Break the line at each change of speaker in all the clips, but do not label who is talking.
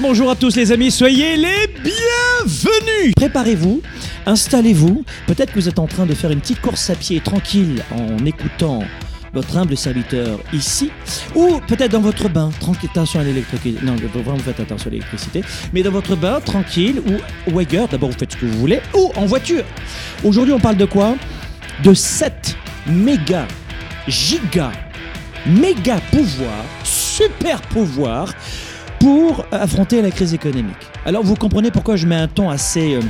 Bonjour à tous les amis, soyez les bienvenus. Préparez-vous, installez-vous, peut-être que vous êtes en train de faire une petite course à pied tranquille en écoutant votre humble serviteur ici, ou peut-être dans votre bain, tranquille, attention à l'électricité, non, vraiment vous faites attention à l'électricité, mais dans votre bain, tranquille, ou, ou d'abord vous faites ce que vous voulez, ou en voiture. Aujourd'hui on parle de quoi? De 7 méga, giga, méga pouvoirs, super pouvoirs pour affronter la crise économique. Alors vous comprenez pourquoi je mets un ton assez... euh,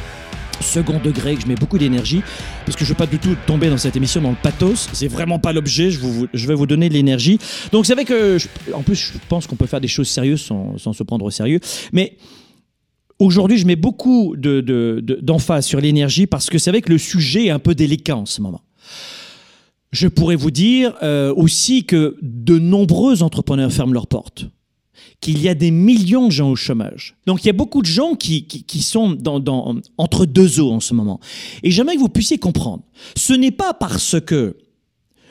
second degré, que je mets beaucoup d'énergie, parce que je veux pas du tout tomber dans cette émission dans le pathos. C'est vraiment pas l'objet. Je, vais vous donner de l'énergie. Donc c'est vrai que, je- en plus, je pense qu'on peut faire des choses sérieuses sans, se prendre au sérieux. Mais aujourd'hui, je mets beaucoup de- de- de- d'emphase sur l'énergie parce que c'est vrai que le sujet est un peu délicat en ce moment. Je pourrais vous dire euh, aussi que de nombreux entrepreneurs ferment leurs portes qu'il y a des millions de gens au chômage. Donc il y a beaucoup de gens qui, sont entre deux eaux en ce moment. Et j'aimerais que vous puissiez comprendre. Ce n'est pas parce que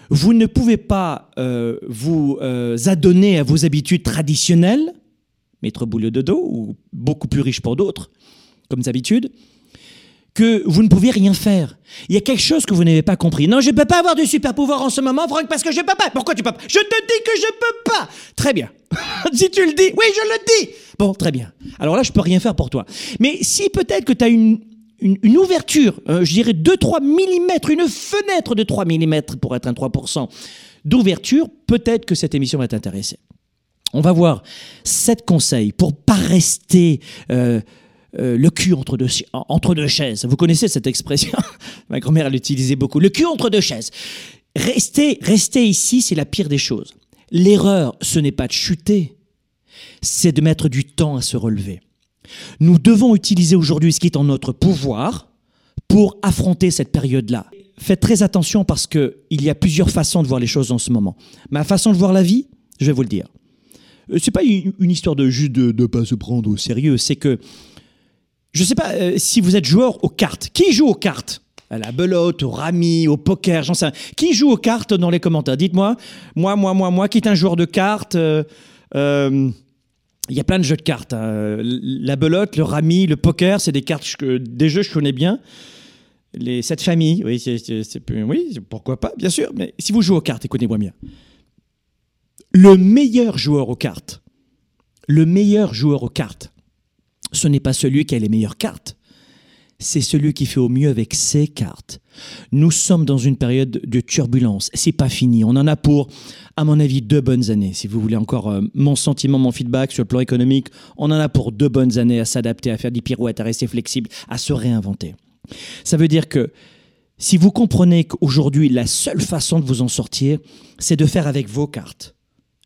vous ne pouvez pas euh, vous euh, adonner à vos habitudes traditionnelles, mettre boulot de dos, ou beaucoup plus riche pour d'autres, comme habitudes, que vous ne pouvez rien faire. Il y a quelque chose que vous n'avez pas compris. Non, je ne peux pas avoir de super pouvoir en ce moment, Franck, parce que je ne peux pas. Pourquoi tu peux pas? Je te dis que je peux pas. Très bien. si tu le dis, oui, je le dis. Bon, très bien. Alors là, je peux rien faire pour toi. Mais si peut-être que tu as une, une, une ouverture, euh, je dirais 2-3 mm, une fenêtre de 3 mm pour être un 3% d'ouverture, peut-être que cette émission va t'intéresser. On va voir sept conseils pour pas rester euh, euh, le cul entre deux, entre deux chaises. Vous connaissez cette expression Ma grand-mère l'utilisait beaucoup. Le cul entre deux chaises. Rester, rester ici, c'est la pire des choses. L'erreur, ce n'est pas de chuter, c'est de mettre du temps à se relever. Nous devons utiliser aujourd'hui ce qui est en notre pouvoir pour affronter cette période-là. Faites très attention parce qu'il y a plusieurs façons de voir les choses en ce moment. Ma façon de voir la vie, je vais vous le dire. Euh, C'est pas une une histoire de juste de ne pas se prendre au sérieux, c'est que je sais pas euh, si vous êtes joueur aux cartes. Qui joue aux cartes? À la belote, au rami, au poker, j'en sais rien. Qui joue aux cartes dans les commentaires? Dites-moi. Moi, moi, moi, moi, qui est un joueur de cartes euh, euh, il y a plein de jeux de cartes. hein. La belote, le rami, le poker, c'est des cartes, que- des jeux que je connais bien. Les sept familles, oui, oui, pourquoi pas, bien sûr. Mais si vous jouez aux cartes, écoutez-moi bien. Le meilleur joueur aux cartes, le meilleur joueur aux cartes, ce n'est pas celui qui a les meilleures cartes, c'est celui qui fait au mieux avec ses cartes. Nous sommes dans une période de turbulence. C'est pas fini. On en a pour, à mon avis, deux bonnes années. Si vous voulez encore euh, mon sentiment, mon feedback sur le plan économique, on en a pour deux bonnes années à s'adapter, à faire des pirouettes, à rester flexible, à se réinventer. Ça veut dire que si vous comprenez qu'aujourd'hui, la seule façon de vous en sortir, c'est de faire avec vos cartes.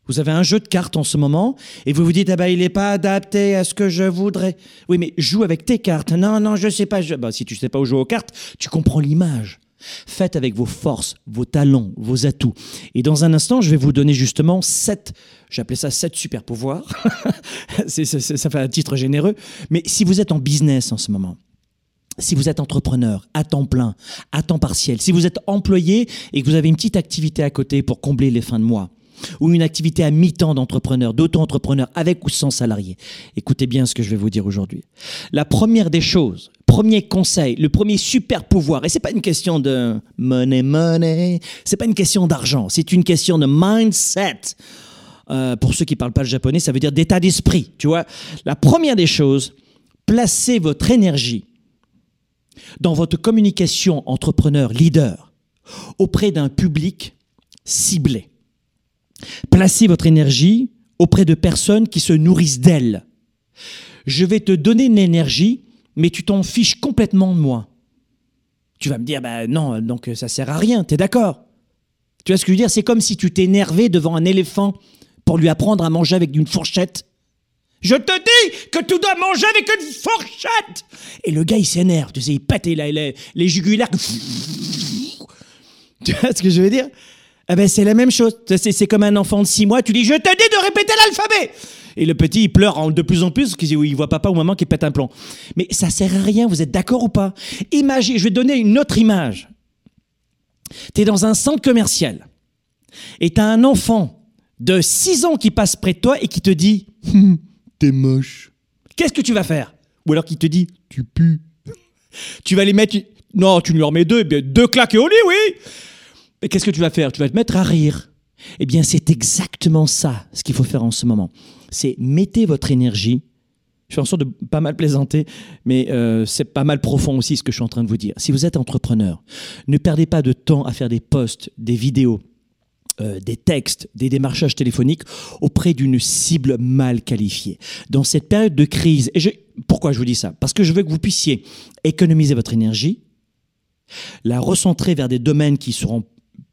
Vous avez un jeu de cartes en ce moment et vous vous dites ah ben il n'est pas adapté à ce que je voudrais. Oui mais joue avec tes cartes. Non non je sais pas. Ben, si tu sais pas où jouer aux cartes, tu comprends l'image. Faites avec vos forces, vos talents, vos atouts. Et dans un instant, je vais vous donner justement sept, j'appelais ça sept super pouvoirs. Ça fait un titre généreux. Mais si vous êtes en business en ce moment, si vous êtes entrepreneur à temps plein, à temps partiel, si vous êtes employé et que vous avez une petite activité à côté pour combler les fins de mois, ou une activité à mi-temps d'entrepreneur, d'auto-entrepreneur, avec ou sans salarié, écoutez bien ce que je vais vous dire aujourd'hui. La première des choses, premier conseil, le premier super pouvoir, et c'est pas une question de money, money, c'est pas une question d'argent, c'est une question de mindset. Euh, pour ceux qui parlent pas le japonais, ça veut dire d'état d'esprit. Tu vois, la première des choses, placez votre énergie dans votre communication entrepreneur leader auprès d'un public ciblé. Placez votre énergie auprès de personnes qui se nourrissent d'elles. Je vais te donner une énergie mais tu t'en fiches complètement de moi. Tu vas me dire, bah non, donc ça sert à rien, t'es d'accord? Tu vois ce que je veux dire? C'est comme si tu t'énervais devant un éléphant pour lui apprendre à manger avec une fourchette. Je te dis que tu dois manger avec une fourchette Et le gars, il s'énerve, tu sais, il pète les, les, les jugulaires. Tu vois ce que je veux dire? Eh ben, c'est la même chose. C'est comme un enfant de 6 mois, tu dis Je te dis de répéter l'alphabet Et le petit, il pleure de plus en plus parce qu'il voit papa ou maman qui pète un plomb. Mais ça sert à rien, vous êtes d'accord ou pas? Imagine, je vais donner une autre image. Tu es dans un centre commercial et tu as un enfant de 6 ans qui passe près de toi et qui te dit T'es moche. Qu'est-ce que tu vas faire? Ou alors qui te dit Tu pues. tu vas les mettre. Non, tu lui en mets deux, deux claques au lit, oui qu'est-ce que tu vas faire? Tu vas te mettre à rire. Eh bien, c'est exactement ça ce qu'il faut faire en ce moment. C'est mettez votre énergie. Je fais en sorte de pas mal plaisanter, mais euh, c'est pas mal profond aussi ce que je suis en train de vous dire. Si vous êtes entrepreneur, ne perdez pas de temps à faire des posts, des vidéos, euh, des textes, des démarchages téléphoniques auprès d'une cible mal qualifiée. Dans cette période de crise, et pourquoi je vous dis ça? Parce que je veux que vous puissiez économiser votre énergie, la recentrer vers des domaines qui seront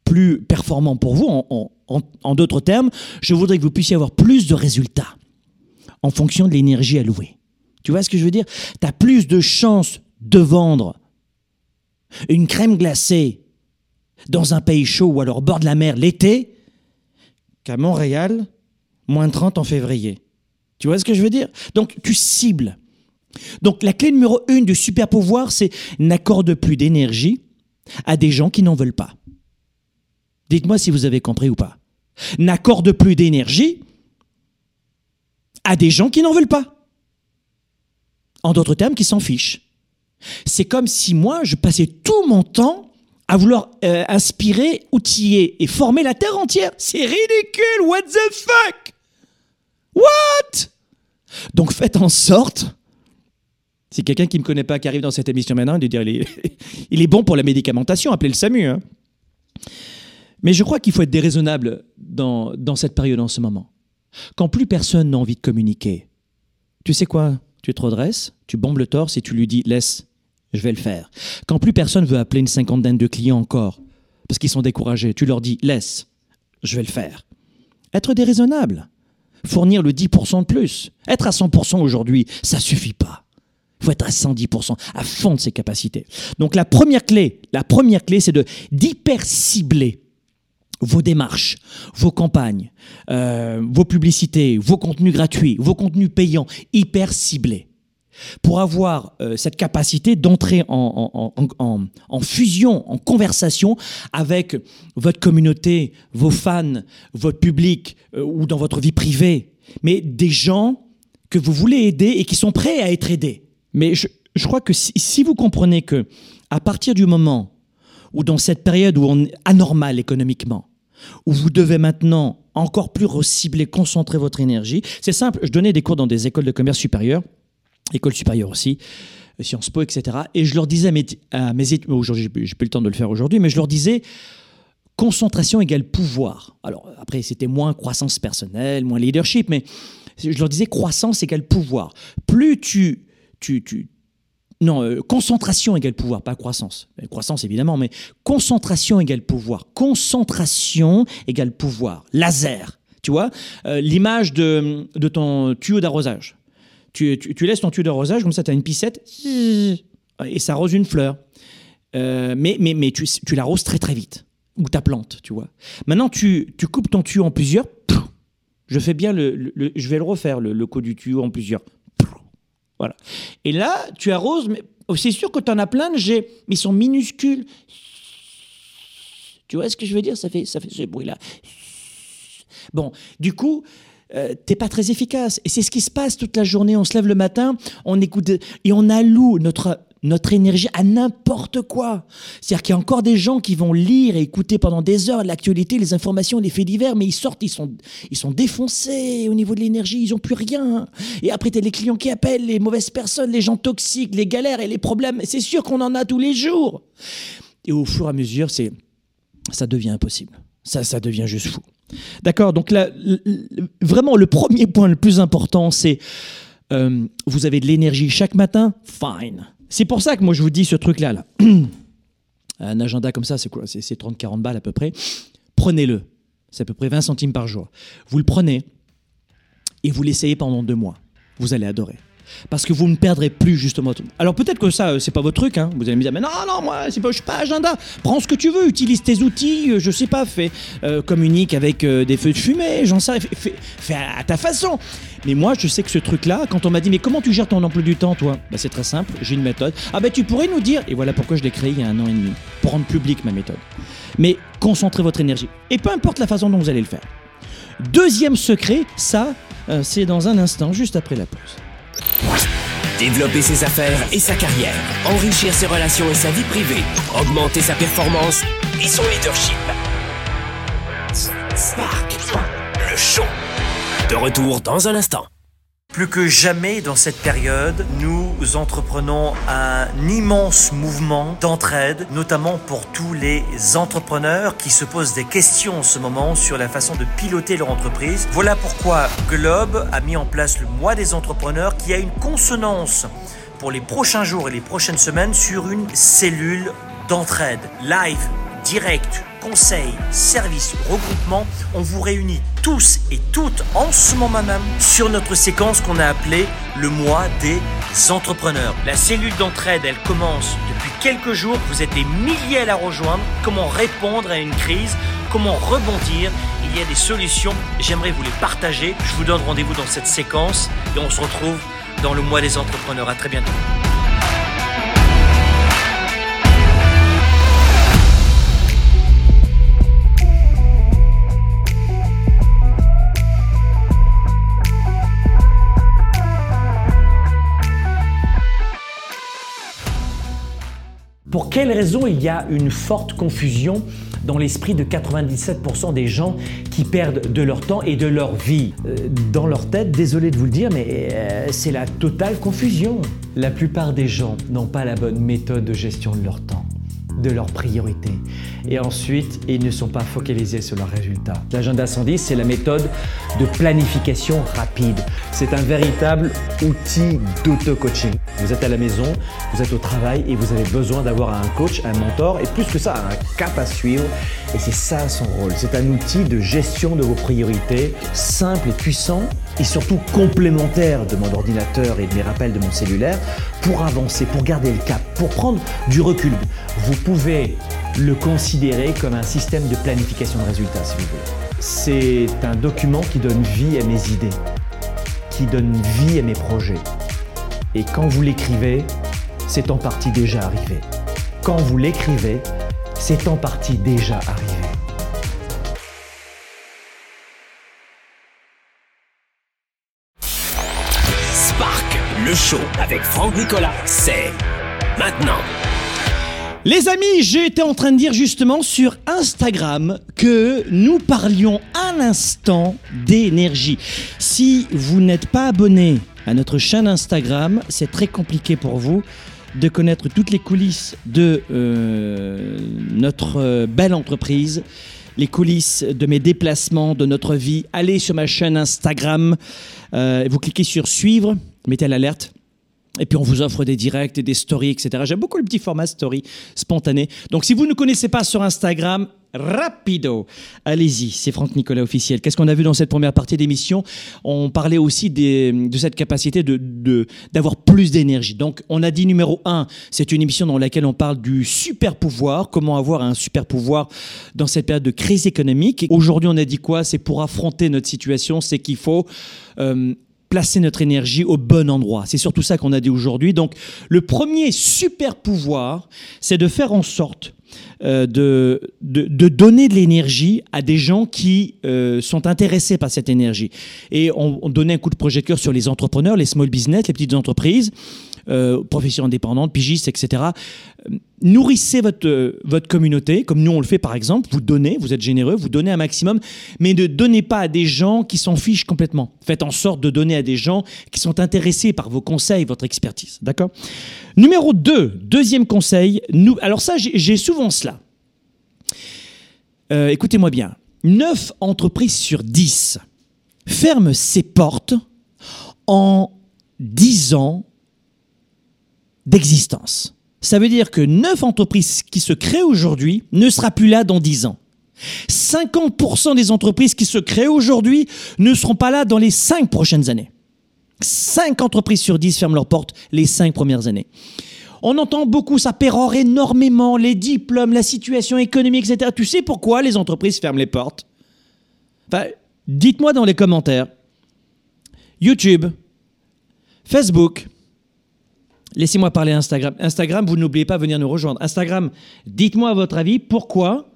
plus performant pour vous. En, d'autres termes, je voudrais que vous puissiez avoir plus de résultats en fonction de l'énergie allouée. Tu vois ce que je veux dire? Tu as plus de chances de vendre une crème glacée dans un pays chaud ou alors au bord de la mer l'été qu'à Montréal, moins 30 en février. Tu vois ce que je veux dire? Donc tu cibles. Donc la clé numéro une du super pouvoir, c'est n'accorde plus d'énergie à des gens qui n'en veulent pas. Dites-moi si vous avez compris ou pas. N'accorde plus d'énergie à des gens qui n'en veulent pas. En d'autres termes, qui s'en fichent. C'est comme si moi, je passais tout mon temps à vouloir euh, inspirer, outiller et former la Terre entière. C'est ridicule, what the fuck? What? Donc faites en sorte, si quelqu'un qui ne me connaît pas qui arrive dans cette émission maintenant, il, dire, il, est, il est bon pour la médicamentation, appelez le SAMU. Hein. Mais je crois qu'il faut être déraisonnable dans, dans cette période en ce moment. Quand plus personne n'a envie de communiquer, tu sais quoi? Tu te redresses, tu bombes le torse et tu lui dis laisse, je vais le faire. Quand plus personne veut appeler une cinquantaine de clients encore, parce qu'ils sont découragés, tu leur dis laisse, je vais le faire. Être déraisonnable, fournir le 10% de plus. Être à 100% aujourd'hui, ça suffit pas. Il faut être à 110%, à fond de ses capacités. Donc la première clé, la première clé, c'est de d'hyper cibler vos démarches, vos campagnes, euh, vos publicités, vos contenus gratuits, vos contenus payants, hyper ciblés, pour avoir euh, cette capacité d'entrer en, fusion, en conversation avec votre communauté, vos fans, votre public euh, ou dans votre vie privée, mais des gens que vous voulez aider et qui sont prêts à être aidés. Mais je, je crois que si, si vous comprenez que à partir du moment ou dans cette période où on est anormal économiquement, où vous devez maintenant encore plus recibler, concentrer votre énergie. C'est simple, je donnais des cours dans des écoles de commerce supérieures, écoles supérieures aussi, Sciences Po, etc. Et je leur disais à mes, à mes aujourd'hui, j'ai plus le temps de le faire aujourd'hui, mais je leur disais, concentration égale pouvoir. Alors après, c'était moins croissance personnelle, moins leadership, mais je leur disais croissance égale pouvoir. Plus tu, tu, tu, non, euh, concentration égale pouvoir, pas croissance. Euh, croissance évidemment, mais concentration égale pouvoir. Concentration égale pouvoir. Laser. Tu vois, euh, l'image de, ton tuyau d'arrosage. Tu, laisses ton tuyau d'arrosage, comme ça, tu as une piscette, et ça arrose une fleur. mais mais, mais tu, tu l'arroses très très vite. Ou ta plante, tu vois. Maintenant, tu, coupes ton tuyau en plusieurs. Je fais bien le, je vais le refaire, le, le coup du tuyau en plusieurs. Et là, tu arroses, mais c'est sûr que tu en as plein de jets, mais ils sont minuscules. Tu vois ce que je veux dire? Ça fait, ça fait ce bruit-là. Bon, du coup, euh, t'es pas très efficace. Et c'est ce qui se passe toute la journée. On se lève le matin, on écoute et on alloue notre notre énergie à n'importe quoi. C'est-à-dire qu'il y a encore des gens qui vont lire et écouter pendant des heures l'actualité, les informations, les faits divers, mais ils sortent, ils sont, ils sont défoncés au niveau de l'énergie, ils n'ont plus rien. Et après, tu as les clients qui appellent, les mauvaises personnes, les gens toxiques, les galères et les problèmes. C'est sûr qu'on en a tous les jours. Et au fur et à mesure, c'est, ça devient impossible. Ça, ça devient juste fou. D'accord Donc là, vraiment, le premier point le plus important, c'est Euh, vous avez de l'énergie chaque matin, fine. C'est pour ça que moi je vous dis ce truc-là. Là. Un agenda comme ça, c'est quoi? C'est 30-40 balles à peu près. Prenez-le. C'est à peu près 20 centimes par jour. Vous le prenez et vous l'essayez pendant deux mois. Vous allez adorer parce que vous ne perdrez plus justement. Alors peut-être que ça, euh, c'est pas votre truc. Hein. Vous allez me dire, mais non, non, moi, pas, je suis pas agenda. Prends ce que tu veux, utilise tes outils. Euh, je sais pas, fais euh, communique avec des feux de fumée. J'en sais, fais, fais, à ta façon. Mais moi, je sais que ce truc-là, quand on m'a dit, mais comment tu gères ton emploi du temps, toi? Bah, C'est très simple. J'ai une méthode. Ah ben, tu pourrais nous dire. Et voilà pourquoi je l'ai créé il y a un an et demi pour rendre public ma méthode. Mais concentrez votre énergie et peu importe la façon dont vous allez le faire. Deuxième secret, ça, c'est dans un instant, juste après la pause.
Développer ses affaires et sa carrière, enrichir ses relations et sa vie privée, augmenter sa performance et son leadership. Spark, le show. De retour dans un instant.
Plus que jamais dans cette période, nous entreprenons un immense mouvement d'entraide, notamment pour tous les entrepreneurs qui se posent des questions en ce moment sur la façon de piloter leur entreprise. Voilà pourquoi Globe a mis en place le mois des entrepreneurs qui a une consonance pour les prochains jours et les prochaines semaines sur une cellule d'entraide live, direct, conseils, services, regroupements, on vous réunit tous et toutes en ce moment même sur notre séquence qu'on a appelée le mois des entrepreneurs. La cellule d'entraide, elle commence depuis quelques jours. Vous êtes des milliers à la rejoindre. Comment répondre à une crise? Comment rebondir? Il y a des solutions. J'aimerais vous les partager. Je vous donne rendez-vous dans cette séquence et on se retrouve dans le mois des entrepreneurs. À très bientôt.
Pour quelles raisons il y a une forte confusion dans l'esprit de 97% des gens qui perdent de leur temps et de leur vie? Euh, Dans leur tête, désolé de vous le dire, mais euh, c'est la totale confusion. La plupart des gens n'ont pas la bonne méthode de gestion de leur temps de leurs priorités. Et ensuite, ils ne sont pas focalisés sur leurs résultats. L'agenda 110, c'est la méthode de planification rapide. C'est un véritable outil d'auto-coaching. Vous êtes à la maison, vous êtes au travail et vous avez besoin d'avoir un coach, un mentor et plus que ça, un cap à suivre. Et c'est ça son rôle. C'est un outil de gestion de vos priorités, simple et puissant et surtout complémentaire de mon ordinateur et de mes rappels de mon cellulaire pour avancer, pour garder le cap, pour prendre du recul. Vous pouvez le considérer comme un système de planification de résultats si vous voulez. C'est un document qui donne vie à mes idées, qui donne vie à mes projets. Et quand vous l'écrivez, c'est en partie déjà arrivé. Quand vous l'écrivez, c'est en partie déjà arrivé.
le show avec Franck Nicolas, c'est maintenant.
Les amis, j'étais en train de dire justement sur Instagram que nous parlions un instant d'énergie. Si vous n'êtes pas abonné à notre chaîne Instagram, c'est très compliqué pour vous de connaître toutes les coulisses de euh, notre euh, belle entreprise, les coulisses de mes déplacements, de notre vie. Allez sur ma chaîne Instagram, euh, vous cliquez sur suivre, mettez l'alerte. Et puis on vous offre des directs et des stories, etc. J'aime beaucoup le petit format story spontané. Donc si vous ne connaissez pas sur Instagram, rapido, allez-y, c'est Franck Nicolas officiel. Qu'est-ce qu'on a vu dans cette première partie d'émission? On parlait aussi de cette capacité de, d'avoir plus d'énergie. Donc on a dit numéro un, c'est une émission dans laquelle on parle du super pouvoir, comment avoir un super pouvoir dans cette période de crise économique. Aujourd'hui on a dit quoi? C'est pour affronter notre situation, c'est qu'il faut... Euh, placer notre énergie au bon endroit. C'est surtout ça qu'on a dit aujourd'hui. Donc le premier super pouvoir, c'est de faire en sorte euh, de, de, donner de l'énergie à des gens qui euh, sont intéressés par cette énergie. Et on, on, donnait un coup de projecteur sur les entrepreneurs, les small business, les petites entreprises. Euh, professions indépendantes, etc. Nourrissez votre, votre communauté, comme nous on le fait par exemple. Vous donnez, vous êtes généreux, vous donnez un maximum, mais ne donnez pas à des gens qui s'en fichent complètement. Faites en sorte de donner à des gens qui sont intéressés par vos conseils, votre expertise. D'accord? Numéro 2, deuxième conseil. Nous, alors ça, j'ai souvent cela. Euh, écoutez-moi bien. 9 entreprises sur 10 ferment ses portes en 10 ans d'existence. Ça veut dire que 9 entreprises qui se créent aujourd'hui ne sera plus là dans 10 ans. 50% des entreprises qui se créent aujourd'hui ne seront pas là dans les 5 prochaines années. 5 entreprises sur 10 ferment leurs portes les 5 premières années. On entend beaucoup, ça pérore énormément, les diplômes, la situation économique, etc. Tu sais pourquoi les entreprises ferment les portes? Dites-moi dans les commentaires. YouTube, Facebook, laissez-moi parler Instagram. Instagram, vous n'oubliez pas de venir nous rejoindre. Instagram, dites-moi à votre avis pourquoi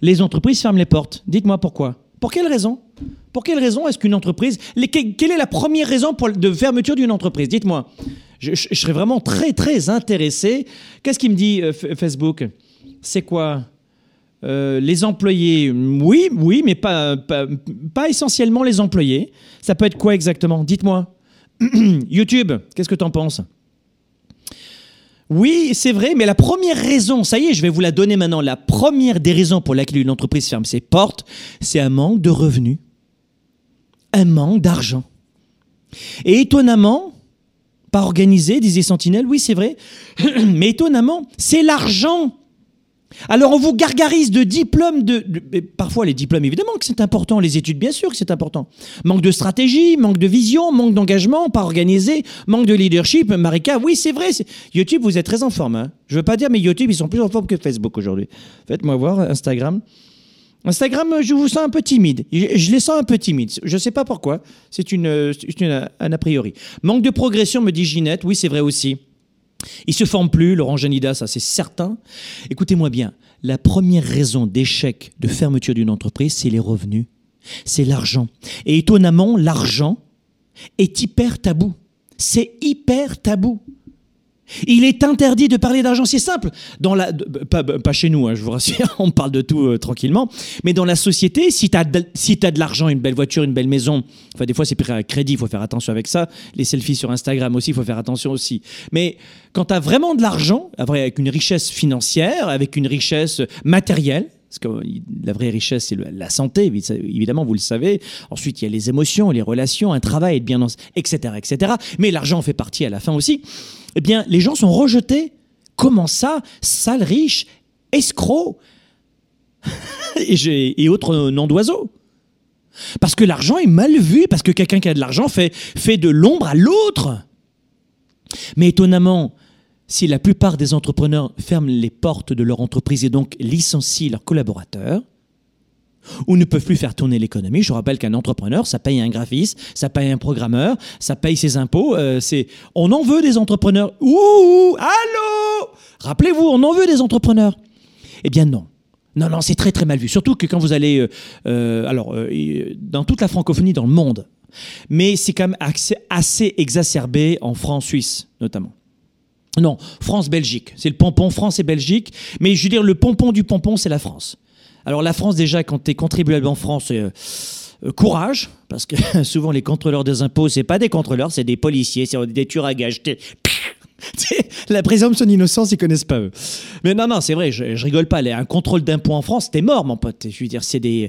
les entreprises ferment les portes. Dites-moi pourquoi. Pour quelle raison? Pour quelle raison est-ce qu'une entreprise... Quelle est la première raison de fermeture d'une entreprise? Dites-moi. Je, serais vraiment très, très intéressé. Qu'est-ce qu'il me dit euh, Facebook? C'est quoi? Euh, les employés, oui, oui, mais pas, essentiellement les employés. Ça peut être quoi exactement? Dites-moi. YouTube, qu'est-ce que tu en penses? Oui, c'est vrai, mais la première raison, ça y est, je vais vous la donner maintenant, la première des raisons pour laquelle une entreprise ferme ses portes, c'est un manque de revenus, un manque d'argent. Et étonnamment, pas organisé, disait Sentinelle, oui c'est vrai, mais étonnamment, c'est l'argent alors on vous gargarise de diplômes, de, parfois les diplômes évidemment que c'est important, les études bien sûr que c'est important. Manque de stratégie, manque de vision, manque d'engagement, pas organisé, manque de leadership. Marika, oui c'est vrai, YouTube vous êtes très en forme. Hein. Je veux pas dire mais YouTube ils sont plus en forme que Facebook aujourd'hui. Faites-moi voir Instagram. Instagram, je vous sens un peu timide. Je, les sens un peu timides. Je ne sais pas pourquoi. C'est une, une, un a priori. Manque de progression, me dit Ginette. Oui, c'est vrai aussi. Il se forme plus, Laurent Janida, ça c'est certain. Écoutez-moi bien, la première raison d'échec de fermeture d'une entreprise, c'est les revenus, c'est l'argent. Et étonnamment, l'argent est hyper tabou. C'est hyper tabou. Il est interdit de parler d'argent, c'est simple. Dans la, pas, chez nous, hein, je vous rassure, on parle de tout euh, tranquillement. Mais dans la société, si tu as de, si de l'argent, une belle voiture, une belle maison, enfin des fois c'est pris à crédit, il faut faire attention avec ça. Les selfies sur Instagram aussi, il faut faire attention aussi. Mais quand tu as vraiment de l'argent, avec une richesse financière, avec une richesse matérielle, parce que la vraie richesse, c'est la santé, évidemment, vous le savez. Ensuite, il y a les émotions, les relations, un travail, être bien dans... etc., etc. Mais l'argent fait partie à la fin aussi. Eh bien, les gens sont rejetés. Comment ça Sale riche, escroc et, autres noms d'oiseaux? Parce que l'argent est mal vu, parce que quelqu'un qui a de l'argent fait, fait de l'ombre à l'autre. Mais étonnamment, si la plupart des entrepreneurs ferment les portes de leur entreprise et donc licencient leurs collaborateurs, ou ne peuvent plus faire tourner l'économie. Je rappelle qu'un entrepreneur, ça paye un graphiste, ça paye un programmeur, ça paye ses impôts. Euh, c'est, on en veut des entrepreneurs. Ouh, allô? Rappelez-vous, on en veut des entrepreneurs. Eh bien non. Non, non, c'est très très mal vu. Surtout que quand vous allez, euh, euh, alors, dans toute la francophonie, dans le monde, mais c'est quand même assez exacerbé en France, Suisse notamment. Non, France-Belgique. C'est le pompon France et Belgique. Mais je veux dire, le pompon du pompon, c'est la France. Alors la France, déjà, quand tu es contribuable en France, euh, euh, courage, parce que souvent les contrôleurs des impôts, c'est pas des contrôleurs, c'est des policiers, c'est des tueurs à gages. La présomption d'innocence, ils connaissent pas eux. Mais non, non, c'est vrai, je, rigole pas. Un contrôle d'impôt en France, t'es mort, mon pote. Je veux dire, c'est des.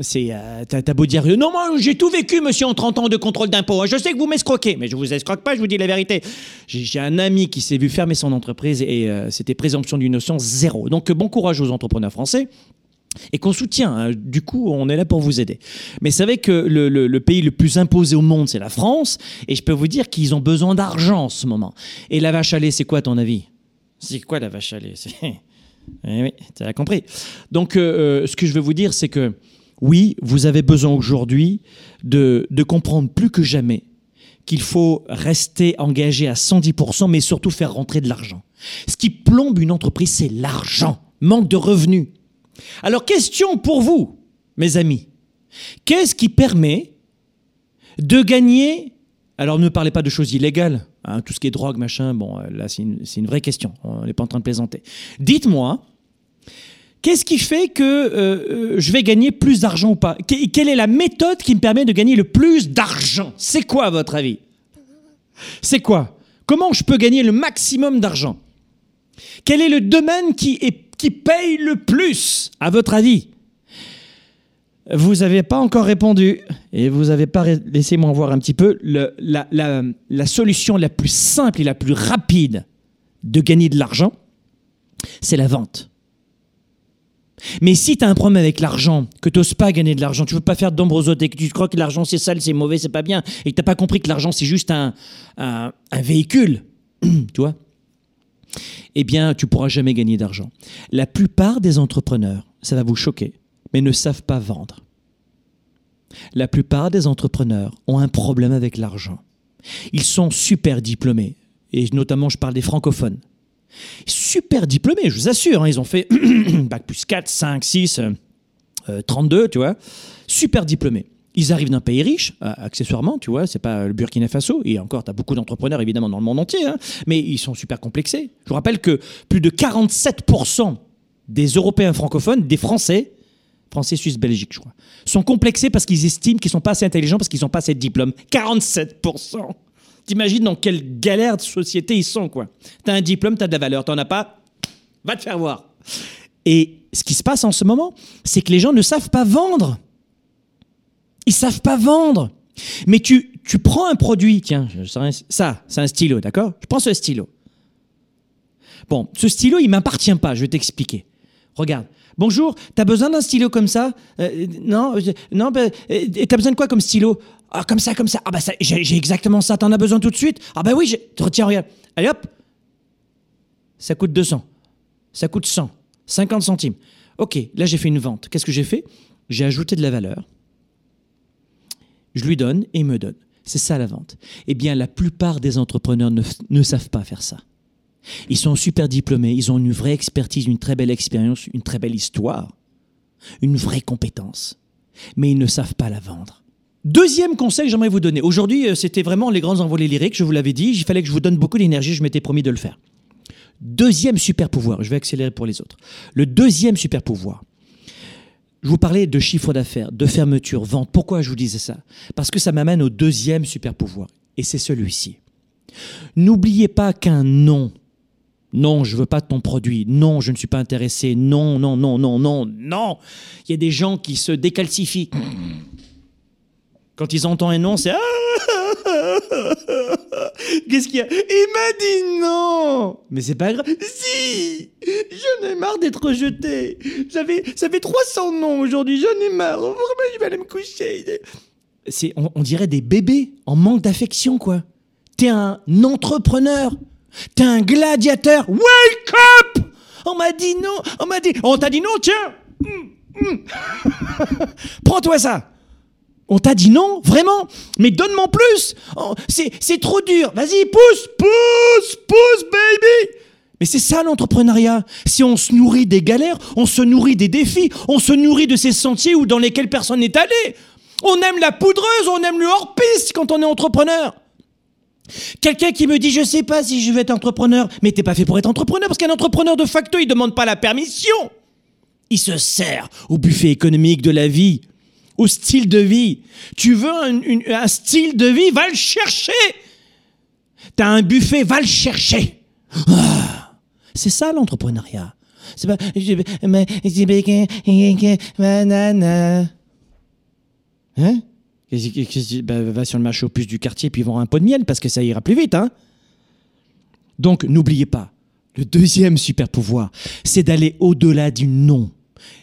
C'est, euh, t'as, beau dire, non, moi j'ai tout vécu, monsieur, en 30 ans de contrôle d'impôt. Je sais que vous m'escroquez, mais je vous escroque pas, je vous dis la vérité. J'ai, un ami qui s'est vu fermer son entreprise et euh, c'était présomption d'innocence zéro. Donc bon courage aux entrepreneurs français. Et qu'on soutient. Hein. Du coup, on est là pour vous aider. Mais savez que le, pays le plus imposé au monde, c'est la France. Et je peux vous dire qu'ils ont besoin d'argent en ce moment. Et la vache à lait, c'est quoi ton avis? C'est quoi la vache à lait? Eh oui, tu as compris. Donc, euh, ce que je veux vous dire, c'est que oui, vous avez besoin aujourd'hui de, comprendre plus que jamais qu'il faut rester engagé à 110%, mais surtout faire rentrer de l'argent. Ce qui plombe une entreprise, c'est l'argent, manque de revenus. Alors, question pour vous, mes amis. Qu'est-ce qui permet de gagner alors ne parlez pas de choses illégales, hein, tout ce qui est drogue, machin, bon, là c'est une, vraie question, on n'est pas en train de plaisanter. Dites-moi, Qu'est-ce qui fait que euh, euh, je vais gagner plus d'argent ou pas? Quelle est la méthode qui me permet de gagner le plus d'argent? C'est quoi à votre avis? C'est quoi? Comment je peux gagner le maximum d'argent? Quel est le domaine qui, paye le plus à votre avis? Vous n'avez pas encore répondu et vous n'avez pas laissé-moi voir un petit peu la solution la plus simple et la plus rapide de gagner de l'argent, c'est la vente. Mais si tu as un problème avec l'argent, que tu n'oses pas gagner de l'argent, tu veux pas faire d'ombre aux autres et que tu crois que l'argent c'est sale, c'est mauvais, c'est pas bien, et que tu pas compris que l'argent c'est juste un, un- un véhicule, tu vois, eh bien tu pourras jamais gagner d'argent. La plupart des entrepreneurs, ça va vous choquer, mais ne savent pas vendre. La plupart des entrepreneurs ont un problème avec l'argent. Ils sont super diplômés, et notamment je parle des francophones. Super diplômés, je vous assure, hein, ils ont fait bac plus 4, 5, 6, euh, euh, 32, tu vois. Super diplômés. Ils arrivent d'un pays riche, euh, accessoirement, tu vois, c'est pas le Burkina Faso, et encore, tu as beaucoup d'entrepreneurs évidemment dans le monde entier, hein, mais ils sont super complexés. Je vous rappelle que plus de 47% des Européens francophones, des Français, Français, Suisse, Belgique, je crois, sont complexés parce qu'ils estiment qu'ils sont pas assez intelligents, parce qu'ils n'ont pas assez de diplômes. 47% T'imagines dans quelle galère de société ils sont, quoi. T'as un diplôme, t'as de la valeur, t'en as pas, va te faire voir. Et ce qui se passe en ce moment, c'est que les gens ne savent pas vendre. Ils savent pas vendre. Mais tu, tu prends un produit, tiens, ça, c'est un stylo, d'accord? Je prends ce stylo. Bon, ce stylo, il m'appartient pas, je vais t'expliquer. Regarde. Bonjour, t'as besoin d'un stylo comme ça? Euh, Non, non, bah, t'as besoin de quoi comme stylo? Ah, comme ça, comme ça. Ah, bah, j'ai exactement ça. T'en as besoin tout de suite Ah, bah oui, tiens, regarde. Allez hop Ça coûte 200. Ça coûte 100. 50 centimes. Ok, là, j'ai fait une vente. Qu'est-ce que j'ai fait? J'ai ajouté de la valeur. Je lui donne et il me donne. C'est ça la vente. Eh bien, la plupart des entrepreneurs ne, ne savent pas faire ça. Ils sont super diplômés, ils ont une vraie expertise, une très belle expérience, une très belle histoire, une vraie compétence. Mais ils ne savent pas la vendre. Deuxième conseil que j'aimerais vous donner. Aujourd'hui, euh, c'était vraiment les grands envolées lyriques, je vous l'avais dit. Il fallait que je vous donne beaucoup d'énergie, je m'étais promis de le faire. Deuxième super pouvoir, je vais accélérer pour les autres. Le deuxième super pouvoir, je vous parlais de chiffre d'affaires, de fermeture, vente. Pourquoi je vous disais ça? Parce que ça m'amène au deuxième super pouvoir. Et c'est celui-ci. N'oubliez pas qu'un non, non, je veux pas ton produit, non, je ne suis pas intéressé, non, non, non, non, non, non. Il y a des gens qui se décalcifient. Quand ils entendent un non, c'est Qu'est-ce qu'il y a? Il m'a dit non Mais c'est pas grave. Si J'en ai marre d'être rejeté. Ça fait 300 noms aujourd'hui, j'en ai marre. Vraiment, je vais aller me coucher. On, dirait des bébés en manque d'affection, quoi. T'es un entrepreneur. T'es un gladiateur. Wake up On m'a dit non. On m'a dit. On t'a dit non, tiens. Hum, hum. Prends-toi ça. On t'a dit non, vraiment Mais donne-moi plus Oh, C'est trop dur. Vas-y, pousse, pousse, pousse, baby Mais c'est ça l'entrepreneuriat. Si on se nourrit des galères, on se nourrit des défis, on se nourrit de ces sentiers où dans lesquels personne n'est allé. On aime la poudreuse, on aime le hors-piste quand on est entrepreneur. Quelqu'un qui me dit je sais pas si je vais être entrepreneur, mais t'es pas fait pour être entrepreneur parce qu'un entrepreneur de facto il demande pas la permission. Il se sert au buffet économique de la vie, au style de vie. Tu veux un, style de vie, va le chercher. T'as un buffet, va le chercher. Ah, c'est ça l'entrepreneuriat. C'est pas. Hein? Bah, Va sur le marché aux puces du quartier puis vends un pot de miel parce que ça ira plus vite. Hein Donc n'oubliez pas, le deuxième super pouvoir, c'est d'aller au-delà du non.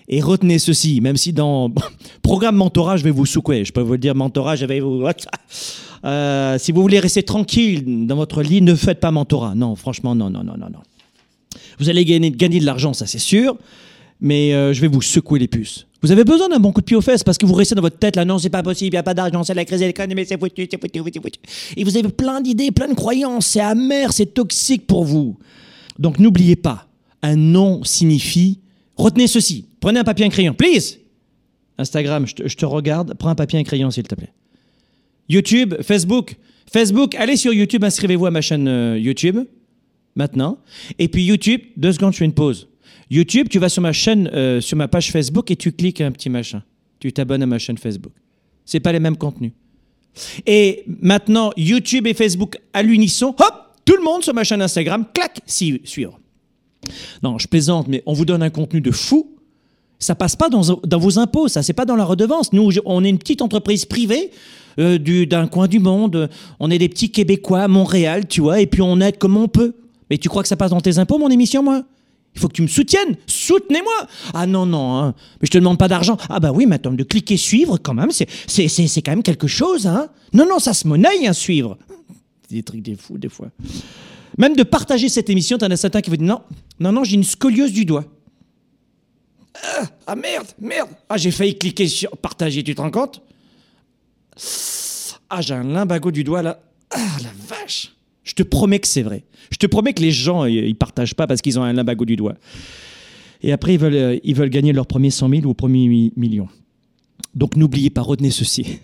Et retenez ceci, même si dans programme mentorat, je vais vous secouer. Je peux vous le dire, mentorat, je vais vous. Euh, si vous voulez rester tranquille dans votre lit, ne faites pas mentorat. Non, franchement, non, non, non, non, non. Vous allez gagner, gagner de l'argent, ça c'est sûr, mais euh, je vais vous secouer les puces. Vous avez besoin d'un bon coup de pied aux fesses parce que vous restez dans votre tête là, non, c'est pas possible, il n'y a pas d'argent, c'est la crise de l'économie, c'est foutu, c'est foutu, c'est foutu. Et vous avez plein d'idées, plein de croyances, c'est amer, c'est toxique pour vous. Donc n'oubliez pas, un non signifie. Retenez ceci, prenez un papier un crayon, please. Instagram, je te, regarde, prends un papier un crayon s'il te plaît. YouTube, Facebook. Facebook, allez sur YouTube, inscrivez-vous à ma chaîne euh, YouTube, maintenant. Et puis YouTube, deux secondes, je fais une pause. YouTube, tu vas sur ma chaîne, euh, sur ma page Facebook et tu cliques un petit machin. Tu t'abonnes à ma chaîne Facebook. C'est pas les mêmes contenus. Et maintenant, YouTube et Facebook à l'unisson, hop, tout le monde sur ma chaîne Instagram, clac, suivre. Non, je plaisante, mais on vous donne un contenu de fou Ça passe pas dans, vos impôts, ça, c'est pas dans la redevance. Nous, on est une petite entreprise privée euh, du- d'un coin du monde. On est des petits Québécois Montréal, tu vois, et puis on aide comme on peut. Mais tu crois que ça passe dans tes impôts, mon émission, moi? Il faut que tu me soutiennes. Soutenez-moi. Ah non, non, hein. mais je te demande pas d'argent. Ah bah oui, mais attends, de cliquer suivre, quand même, c'est, c'est, c'est, quand même quelque chose, hein. Non, non, ça se monnaie, un suivre. Des trucs des fous, des fois. Même de partager cette émission, t'en as certains qui vont dire non, non, non, j'ai une scoliose du doigt. Ah, merde, merde. Ah, j'ai failli cliquer sur partager, tu te rends compte? Ah, j'ai un limbago du doigt là. Ah, la vache. Je te promets que c'est vrai. Je te promets que les gens, ils partagent pas parce qu'ils ont un limbago du doigt. Et après, ils veulent, euh, ils veulent gagner leur premier 100 000 ou premier mi- million. Donc n'oubliez pas, retenez ceci.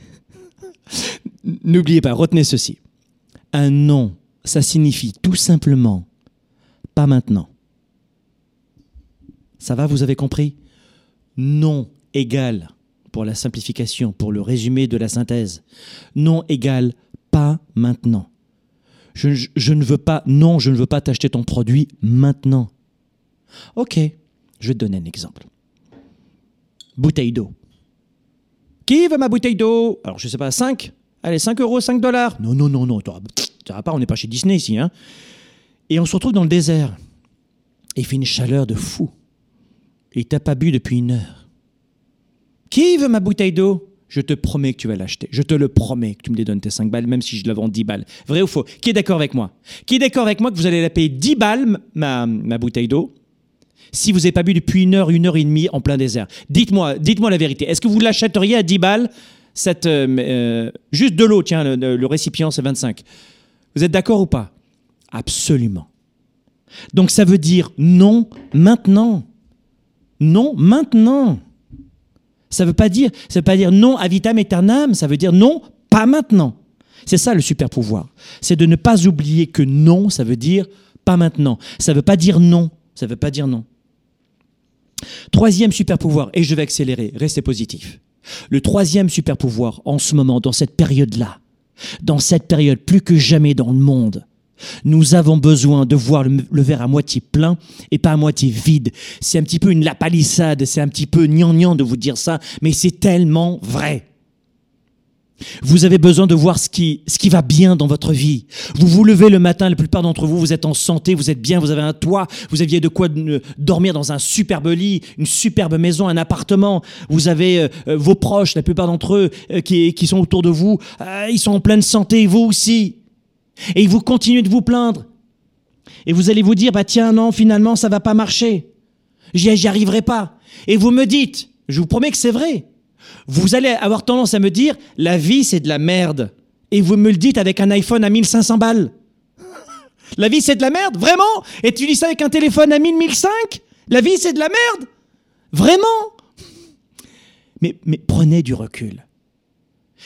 n'oubliez pas, retenez ceci. Un non, ça signifie tout simplement pas maintenant. Ça va, vous avez compris? Non égale, pour la simplification, pour le résumé de la synthèse, non égale pas maintenant. Je, je- ne veux pas, non, je ne veux pas t'acheter ton produit maintenant. Ok, je vais te donner un exemple. Bouteille d'eau. Qui veut ma bouteille d'eau? Alors, je sais pas, 5 Allez, 5 euros, 5 dollars Non, non, non, non, ça va pas, on n'est pas chez Disney ici. Hein Et on se retrouve dans le désert. Il fait une chaleur de fou. Et t'as pas bu depuis une heure. Qui veut ma bouteille d'eau? Je te promets que tu vas l'acheter. Je te le promets que tu me les donnes tes 5 balles, même si je la vends 10 balles. Vrai ou faux? Qui est d'accord avec moi? Qui est d'accord avec moi que vous allez la payer 10 balles, ma, ma bouteille d'eau si vous n'avez pas bu depuis une heure, une heure et demie en plein désert? Dites-moi, dites-moi la vérité. Est-ce que vous l'achèteriez à 10 balles cette, euh, euh, Juste de l'eau, tiens, le, le récipient, c'est 25. Vous êtes d'accord ou pas? Absolument. Donc ça veut dire non maintenant. Non maintenant. Ça veut pas dire, ça veut pas dire non à vitam ça veut dire non pas maintenant. C'est ça le super pouvoir. C'est de ne pas oublier que non, ça veut dire pas maintenant. Ça veut pas dire non, ça veut pas dire non. Troisième super pouvoir, et je vais accélérer, restez positif. Le troisième super pouvoir en ce moment, dans cette période-là, dans cette période plus que jamais dans le monde, nous avons besoin de voir le, verre à moitié plein et pas à moitié vide. C'est un petit peu une lapalissade, c'est un petit peu gnangnan de vous dire ça, mais c'est tellement vrai. Vous avez besoin de voir ce qui, ce qui va bien dans votre vie. Vous vous levez le matin, la plupart d'entre vous, vous êtes en santé, vous êtes bien, vous avez un toit, vous aviez de quoi dormir dans un superbe lit, une superbe maison, un appartement. Vous avez euh, euh, vos proches, la plupart d'entre eux euh, qui, qui sont autour de vous, ils sont en pleine santé, vous aussi. Et vous continuez de vous plaindre. Et vous allez vous dire, bah tiens, non, finalement, ça va pas marcher. J'y arriverai pas. Et vous me dites, je vous promets que c'est vrai. Vous allez avoir tendance à me dire, la vie, c'est de la merde. Et vous me le dites avec un iPhone à 1500 balles. La vie, c'est de la merde Vraiment? Et tu dis ça avec un téléphone à 1000, 1005 La vie, c'est de la merde? Vraiment? Mais, mais prenez du recul.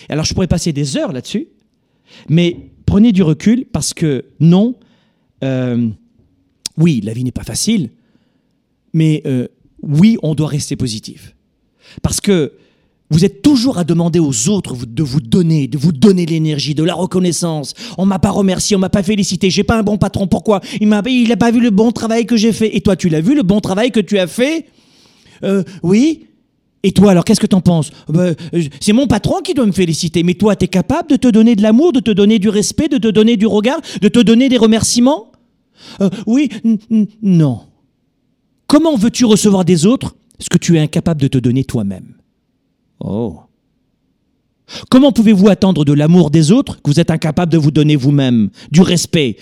Alors, je pourrais passer des heures là-dessus, mais prenez du recul parce que non, euh, oui, la vie n'est pas facile, mais euh, oui, on doit rester positif. Parce que vous êtes toujours à demander aux autres de vous donner, de vous donner l'énergie, de la reconnaissance. On m'a pas remercié, on m'a pas félicité, j'ai pas un bon patron. Pourquoi? Il m'a, il a pas vu le bon travail que j'ai fait. Et toi, tu l'as vu le bon travail que tu as fait? Euh, Oui. Et toi, alors, qu'est-ce que t'en penses? Ben, euh, C'est mon patron qui doit me féliciter. Mais toi, t'es capable de te donner de l'amour, de te donner du respect, de te donner du regard, de te donner des remerciements? Euh, Oui, non. Comment veux-tu recevoir des autres ce que tu es incapable de te donner toi-même? Oh. Comment pouvez-vous attendre de l'amour des autres que vous êtes incapable de vous donner vous-même? Du respect,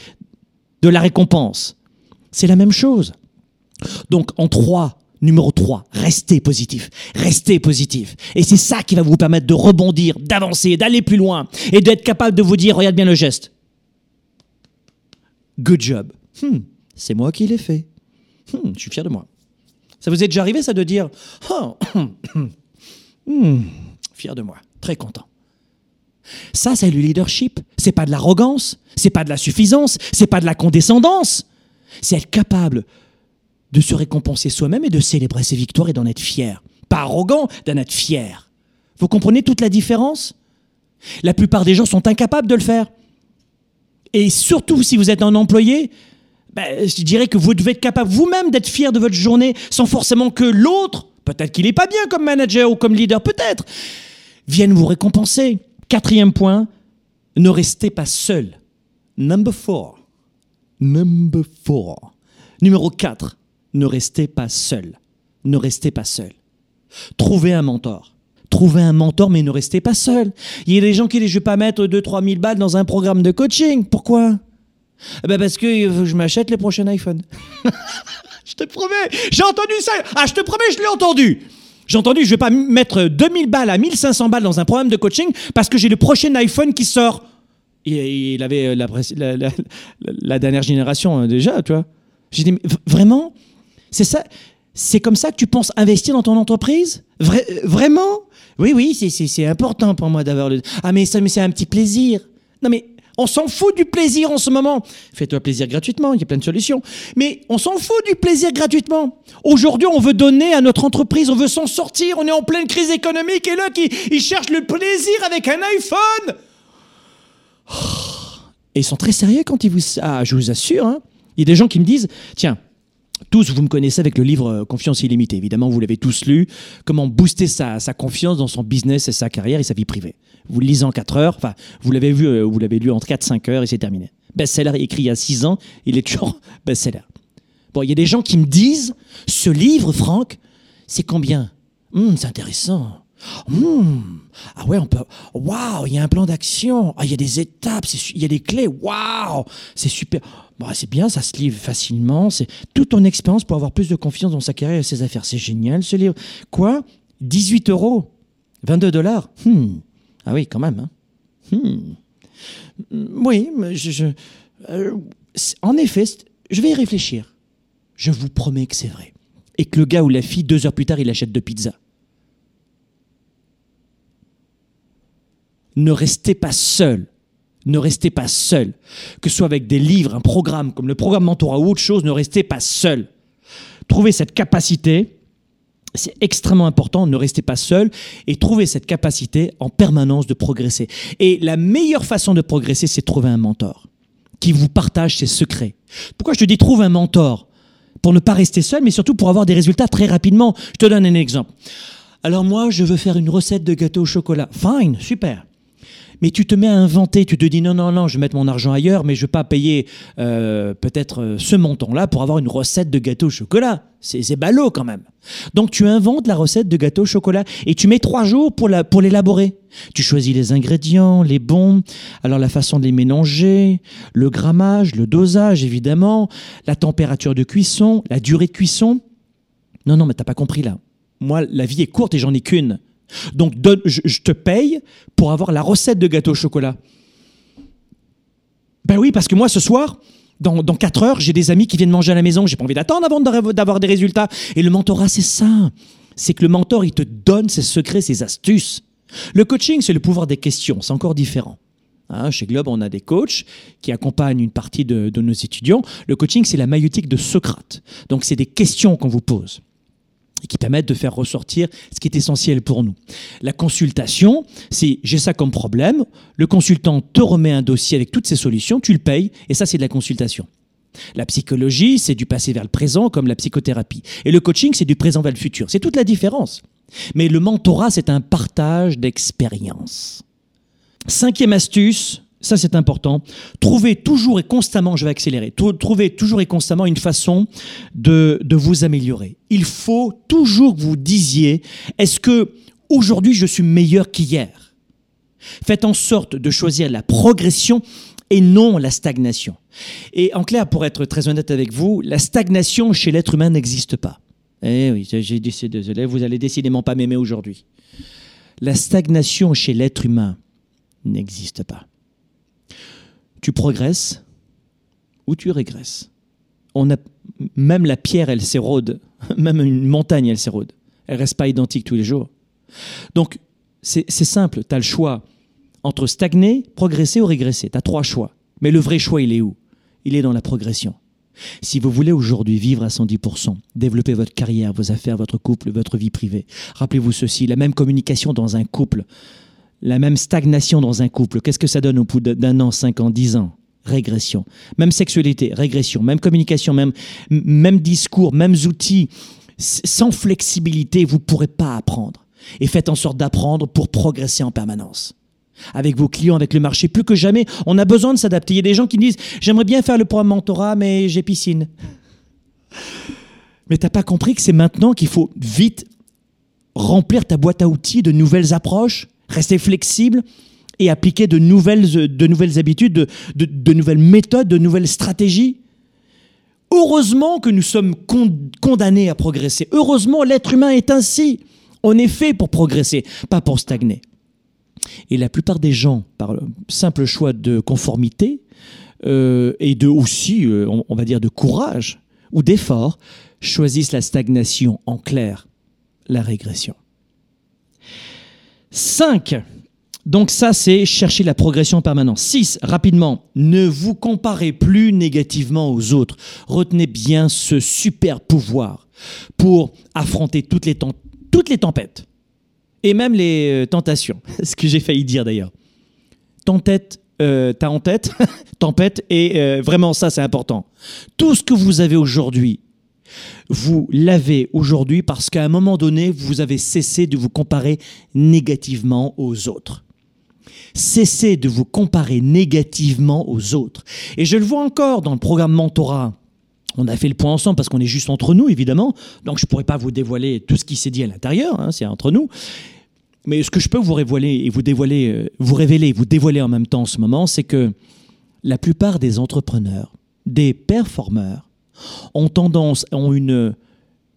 de la récompense? C'est la même chose. Donc en 3, numéro 3, restez positif. Restez positif. Et c'est ça qui va vous permettre de rebondir, d'avancer, d'aller plus loin et d'être capable de vous dire, regarde bien le geste. Good job. Hmm, c'est moi qui l'ai fait. Hmm, je suis fier de moi. Ça vous est déjà arrivé ça de dire, oh, fier de moi, très content. Ça, c'est le leadership. C'est pas de l'arrogance, c'est pas de la suffisance, c'est pas de la condescendance. C'est être capable de se récompenser soi-même et de célébrer ses victoires et d'en être fier. Pas arrogant, d'en être fier. Vous comprenez toute la différence? La plupart des gens sont incapables de le faire. Et surtout si vous êtes un employé, ben, je dirais que vous devez être capable vous-même d'être fier de votre journée sans forcément que l'autre peut-être qu'il n'est pas bien comme manager ou comme leader, peut-être, viennent vous récompenser. Quatrième point, ne restez pas seul. Number four. Number four. Numéro 4. Ne restez pas seul. Ne restez pas seul. Trouvez un mentor. Trouvez un mentor, mais ne restez pas seul. Il y a des gens qui disent Je ne vais pas mettre 2-3 000 balles dans un programme de coaching. Pourquoi? Eh ben Parce que je m'achète les prochains iPhones. je te promets, j'ai entendu ça. Ah, je te promets, je l'ai entendu. J'ai entendu, je ne vais pas mettre 2000 balles à 1500 balles dans un programme de coaching parce que j'ai le prochain iPhone qui sort. Il avait la, la, dernière génération hein, déjà, tu vois. J'ai dit, vraiment? C'est ça C'est comme ça que tu penses investir dans ton entreprise? Vraiment? Oui, oui, c'est important pour moi d'avoir le... Ah, mais ça, mais c'est un petit plaisir. Non, mais on s'en fout du plaisir en ce moment. Fais-toi plaisir gratuitement, il y a plein de solutions. Mais on s'en fout du plaisir gratuitement. Aujourd'hui, on veut donner à notre entreprise, on veut s'en sortir, on est en pleine crise économique et là, qui, ils cherchent le plaisir avec un iPhone. Et ils sont très sérieux quand ils vous... Ah, je vous assure, hein. Il y a des gens qui me disent, tiens, tous, vous me connaissez avec le livre euh, Confiance illimitée. Évidemment, vous l'avez tous lu. Comment booster sa, confiance dans son business et sa carrière et sa vie privée. Vous le lisez en 4 heures. Enfin, vous l'avez vu, euh, vous l'avez lu en 4-5 heures et c'est terminé. Best-seller écrit il y a 6 ans, il est toujours best-seller. Bon, il y a des gens qui me disent, ce livre, Franck, c'est combien? Hum, C'est intéressant. Hum, ah ouais, on peut. Waouh, il y a un plan d'action. Ah, il y a des étapes, il y a des clés. Waouh, c'est super. Bah, c'est bien, ça se livre facilement. C'est toute ton expérience pour avoir plus de confiance dans sa carrière et ses affaires. C'est génial ce livre. Quoi? 18 euros 22 dollars hmm. Ah oui, quand même. Hein. Hmm. Oui, je, euh, en effet, je vais y réfléchir. Je vous promets que c'est vrai. Et que le gars ou la fille, deux heures plus tard, il achète deux pizzas. Ne restez pas seul ne restez pas seul. Que ce soit avec des livres, un programme comme le programme Mentorat ou autre chose, ne restez pas seul. Trouvez cette capacité, c'est extrêmement important, ne restez pas seul et trouvez cette capacité en permanence de progresser. Et la meilleure façon de progresser, c'est de trouver un mentor qui vous partage ses secrets. Pourquoi je te dis trouve un mentor? Pour ne pas rester seul, mais surtout pour avoir des résultats très rapidement. Je te donne un exemple. Alors moi, je veux faire une recette de gâteau au chocolat. Fine, super mais tu te mets à inventer, tu te dis non, non, non, je vais mettre mon argent ailleurs, mais je ne vais pas payer euh, peut-être euh, ce montant-là pour avoir une recette de gâteau au chocolat. C'est ballot quand même. Donc tu inventes la recette de gâteau au chocolat et tu mets trois jours pour l'élaborer. Pour tu choisis les ingrédients, les bons, alors la façon de les mélanger, le grammage, le dosage évidemment, la température de cuisson, la durée de cuisson. Non, non, mais t'as pas compris là. Moi, la vie est courte et j'en ai qu'une. Donc je, te paye pour avoir la recette de gâteau au chocolat. Ben oui, parce que moi ce soir, dans, dans 4 heures, j'ai des amis qui viennent manger à la maison. J'ai pas envie d'attendre avant d'avoir des résultats. Et le mentorat, c'est ça. C'est que le mentor, il te donne ses secrets, ses astuces. Le coaching, c'est le pouvoir des questions. C'est encore différent. Hein, chez Globe, on a des coachs qui accompagnent une partie de, de nos étudiants. Le coaching, c'est la maïotique de Socrate. Donc, c'est des questions qu'on vous pose et qui permettent de faire ressortir ce qui est essentiel pour nous. La consultation, c'est j'ai ça comme problème, le consultant te remet un dossier avec toutes ses solutions, tu le payes, et ça c'est de la consultation. La psychologie, c'est du passé vers le présent, comme la psychothérapie. Et le coaching, c'est du présent vers le futur. C'est toute la différence. Mais le mentorat, c'est un partage d'expérience. Cinquième astuce, ça, c'est important. Trouvez toujours et constamment, je vais accélérer, trouvez toujours et constamment une façon de, vous améliorer. Il faut toujours que vous disiez, est-ce que aujourd'hui je suis meilleur qu'hier? Faites en sorte de choisir la progression et non la stagnation. Et en clair, pour être très honnête avec vous, la stagnation chez l'être humain n'existe pas. Eh oui, j'ai dit, désolé, vous allez décidément pas m'aimer aujourd'hui. La stagnation chez l'être humain n'existe pas tu progresses ou tu régresses. On a, même la pierre, elle s'érode. Même une montagne, elle s'érode. Elle reste pas identique tous les jours. Donc, c'est simple. Tu as le choix entre stagner, progresser ou régresser. Tu as trois choix. Mais le vrai choix, il est où? Il est dans la progression. Si vous voulez aujourd'hui vivre à 110%, développer votre carrière, vos affaires, votre couple, votre vie privée, rappelez-vous ceci, la même communication dans un couple, la même stagnation dans un couple, qu'est-ce que ça donne au bout d'un an, cinq ans, dix ans? Régression. Même sexualité, régression. Même communication, même, même discours, mêmes outils. sans flexibilité, vous ne pourrez pas apprendre. Et faites en sorte d'apprendre pour progresser en permanence. Avec vos clients, avec le marché, plus que jamais, on a besoin de s'adapter. Il y a des gens qui disent J'aimerais bien faire le programme mentorat, mais j'ai piscine. Mais tu n'as pas compris que c'est maintenant qu'il faut vite remplir ta boîte à outils de nouvelles approches, rester flexible et appliquer de nouvelles, de nouvelles habitudes, de, nouvelles méthodes, de nouvelles stratégies. Heureusement que nous sommes condamnés à progresser. Heureusement, l'être humain est ainsi. On est fait pour progresser, pas pour stagner. Et la plupart des gens, par le simple choix de conformité euh, et de aussi, euh, on va dire, de courage ou d'effort, choisissent la stagnation, en clair, la régression. 5. Donc ça, c'est chercher la progression permanente. 6. Rapidement, ne vous comparez plus négativement aux autres. Retenez bien ce super pouvoir pour affronter toutes les, toutes les tempêtes et même les euh, tentations. Ce que j'ai failli dire d'ailleurs. Tempête, euh, t'as en tête, tempête, et euh, vraiment ça c'est important. Tout ce que vous avez aujourd'hui, vous l'avez aujourd'hui parce qu'à un moment donné, vous avez cessé de vous comparer négativement aux autres. Cessez de vous comparer négativement aux autres. Et je le vois encore dans le programme Mentorat. On a fait le point ensemble parce qu'on est juste entre nous, évidemment. Donc je ne pourrais pas vous dévoiler tout ce qui s'est dit à l'intérieur, hein, c'est entre nous. Mais ce que je peux vous révéler et vous dévoiler, euh, vous révéler, vous dévoiler en même temps en ce moment, c'est que la plupart des entrepreneurs, des performeurs, ont tendance, ont une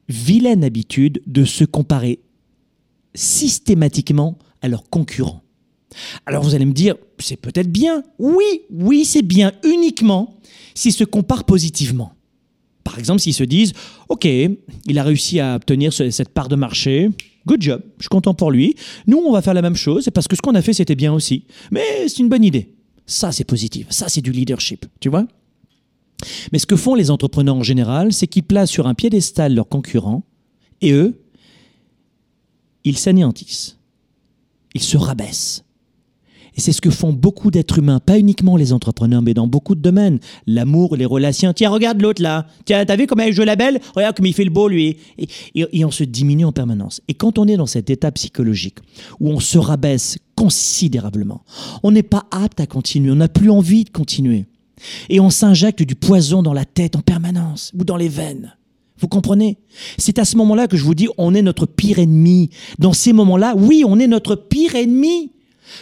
vilaine habitude de se comparer systématiquement à leurs concurrents. Alors vous allez me dire, c'est peut-être bien. Oui, oui, c'est bien uniquement s'ils se comparent positivement. Par exemple, s'ils se disent, OK, il a réussi à obtenir cette part de marché, good job, je suis content pour lui. Nous, on va faire la même chose, parce que ce qu'on a fait, c'était bien aussi. Mais c'est une bonne idée. Ça, c'est positif. Ça, c'est du leadership. Tu vois mais ce que font les entrepreneurs en général, c'est qu'ils placent sur un piédestal leurs concurrents et eux, ils s'anéantissent. Ils se rabaissent. Et c'est ce que font beaucoup d'êtres humains, pas uniquement les entrepreneurs, mais dans beaucoup de domaines. L'amour, les relations. Tiens, regarde l'autre là. Tiens, t'as vu comment il joue la belle? Regarde comme il fait le beau, lui. Et, on se diminue en permanence. Et quand on est dans cet état psychologique où on se rabaisse considérablement, on n'est pas apte à continuer. On n'a plus envie de continuer. Et on s'injecte du poison dans la tête en permanence ou dans les veines. Vous comprenez? C'est à ce moment-là que je vous dis, on est notre pire ennemi. Dans ces moments-là, oui, on est notre pire ennemi.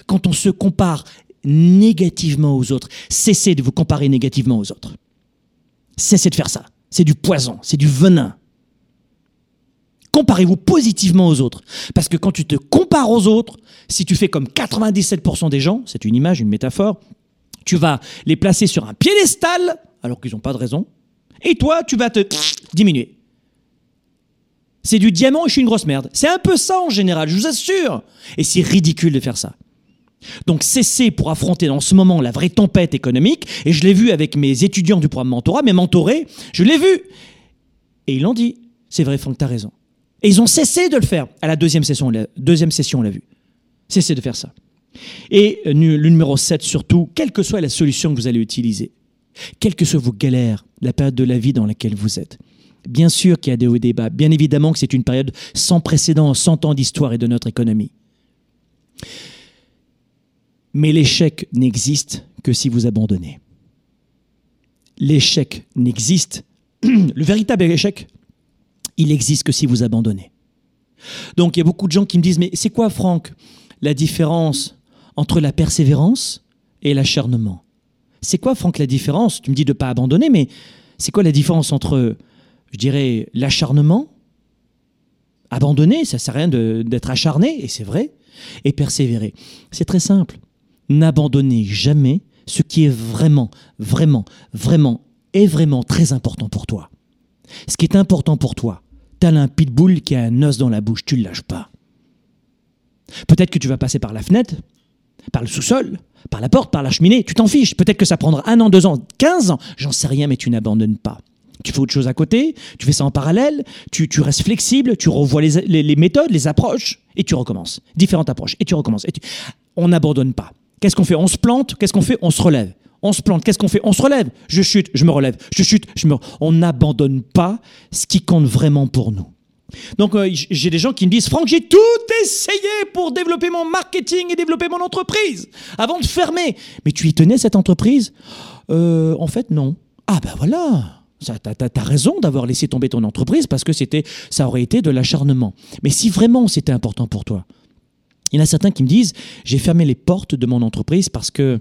Quand on se compare négativement aux autres, cessez de vous comparer négativement aux autres. Cessez de faire ça. C'est du poison, c'est du venin. Comparez-vous positivement aux autres. Parce que quand tu te compares aux autres, si tu fais comme 97% des gens, c'est une image, une métaphore, tu vas les placer sur un piédestal, alors qu'ils n'ont pas de raison, et toi, tu vas te diminuer. C'est du diamant et je suis une grosse merde. C'est un peu ça en général, je vous assure. Et c'est ridicule de faire ça. Donc cessez pour affronter dans ce moment la vraie tempête économique, et je l'ai vu avec mes étudiants du programme mentorat, mes mentorés, je l'ai vu. Et ils l'ont dit, c'est vrai Franck, t'as raison. Et ils ont cessé de le faire. À la deuxième session, deuxième session, on l'a vu. Cessez de faire ça. Et euh, le numéro 7 surtout, quelle que soit la solution que vous allez utiliser, quelles que soient vos galères, la période de la vie dans laquelle vous êtes. Bien sûr qu'il y a des hauts et des bas, bien évidemment que c'est une période sans précédent, 100 ans d'histoire et de notre économie. Mais l'échec n'existe que si vous abandonnez. L'échec n'existe, le véritable échec, il existe que si vous abandonnez. Donc il y a beaucoup de gens qui me disent, mais c'est quoi Franck la différence entre la persévérance et l'acharnement. C'est quoi, Franck, la différence? Tu me dis de ne pas abandonner, mais c'est quoi la différence entre, je dirais, l'acharnement Abandonner, ça ne sert à rien d'être acharné, et c'est vrai, et persévérer? C'est très simple. N'abandonnez jamais ce qui est vraiment, vraiment, vraiment, est vraiment très important pour toi. Ce qui est important pour toi, t'as un pitbull qui a un os dans la bouche, tu ne le lâches pas. Peut-être que tu vas passer par la fenêtre, par le sous-sol, par la porte, par la cheminée, tu t'en fiches. Peut-être que ça prendra un an, deux ans, quinze ans, j'en sais rien, mais tu n'abandonnes pas. Tu fais autre chose à côté, tu fais ça en parallèle, tu, restes flexible, tu revois les, méthodes, les approches, et tu recommences. Différentes approches, et tu recommences. Et On n'abandonne pas. Qu'est-ce qu'on fait? On se plante, qu'est-ce qu'on fait? On se relève. On se plante, qu'est-ce qu'on fait? On se relève. Je chute, je me relève. Je chute, je me... On n'abandonne pas ce qui compte vraiment pour nous. Donc euh, j'ai des gens qui me disent Franck, j'ai tout essayé pour développer mon marketing et développer mon entreprise avant de fermer. Mais tu y tenais cette entreprise? Euh, En fait, non. Ah ben voilà. T'as raison d'avoir laissé tomber ton entreprise parce que c'était, ça aurait été de l'acharnement. Mais si vraiment c'était important pour toi, il y en a certains qui me disent j'ai fermé les portes de mon entreprise parce que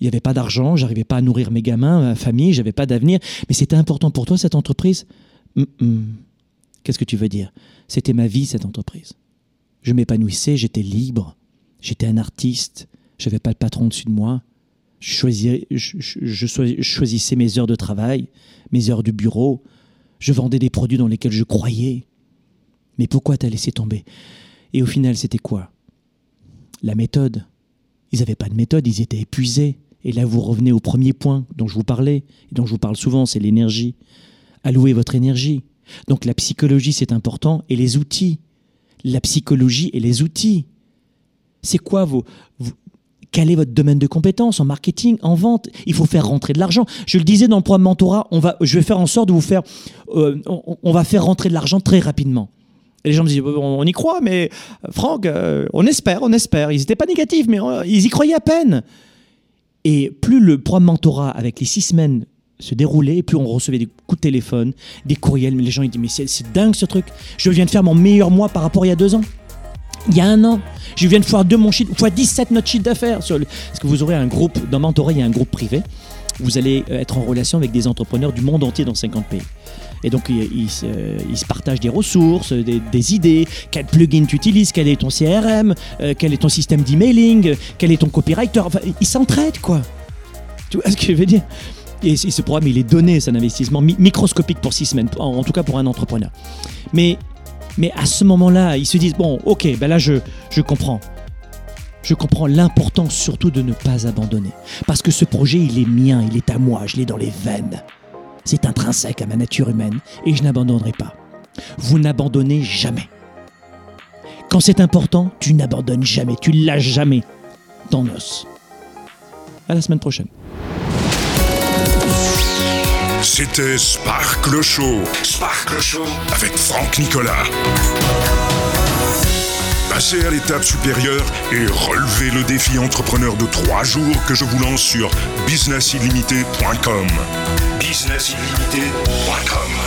il n'y avait pas d'argent, j'arrivais pas à nourrir mes gamins, ma famille, j'avais pas d'avenir. Mais c'était important pour toi cette entreprise? Hum. Qu'est-ce que tu veux dire? C'était ma vie cette entreprise. Je m'épanouissais, j'étais libre, j'étais un artiste, j'avais pas le patron dessus de moi. Je, je, je- je je choisissais mes heures de travail, mes heures du bureau. Je vendais des produits dans lesquels je croyais. Mais pourquoi t'as laissé tomber? Et au final, c'était quoi? La méthode. Ils n'avaient pas de méthode, ils étaient épuisés. Et là, vous revenez au premier point dont je vous parlais, et dont je vous parle souvent, c'est l'énergie. Allouez votre énergie. Donc la psychologie, c'est important, et les outils. La psychologie et les outils. C'est quoi vos, Quel est votre domaine de compétence en marketing, en vente? Il faut faire rentrer de l'argent. Je le disais dans le programme mentorat, on va, je vais faire en sorte de vous faire, euh, on, va faire rentrer de l'argent très rapidement. Et les gens me disent, on, y croit, mais Franck, euh, on espère, on espère. Ils n'étaient pas négatifs, mais euh, ils y croyaient à peine. Et plus le programme mentorat avec les six semaines se déroulait, plus on recevait des coups de téléphone, des courriels. Mais les gens ils disent mais c'est dingue ce truc. Je viens de faire mon meilleur mois par rapport à il y a deux ans. Il y a un an, je viens de faire deux mon chiffre, fois 17 notre chiffre d'affaires. Parce que vous aurez un groupe, dans Mentorat, il y a un groupe privé. Vous allez euh, être en relation avec des entrepreneurs du monde entier dans 50 pays. Et donc, ils, ils se- partagent des ressources, des, des idées, quel plugin tu utilises, quel est ton CRM, euh, quel est ton système d'emailing, euh, quel est ton copywriter? Enfin, ils s'entraident, quoi. Tu vois ce que je veux dire? Et ce programme, il est donné, c'est un investissement mi- microscopique pour six semaines, en, tout cas pour un entrepreneur. Mais, mais à ce moment-là, ils se disent, bon, ok, ben là, je, je comprends. Je comprends l'importance surtout de ne pas abandonner. Parce que ce projet, il est mien, il est à moi, je l'ai dans les veines. C'est intrinsèque à ma nature humaine et je n'abandonnerai pas. Vous n'abandonnez jamais. Quand c'est important, tu n'abandonnes jamais, tu lâches jamais ton os. À la semaine prochaine.
C'était Sparkle Show. Sparkle Show avec Franck Nicolas. Passez à l'étape supérieure et relevez le défi entrepreneur de trois jours que je vous lance sur businessillimité.com. Businessillimité.com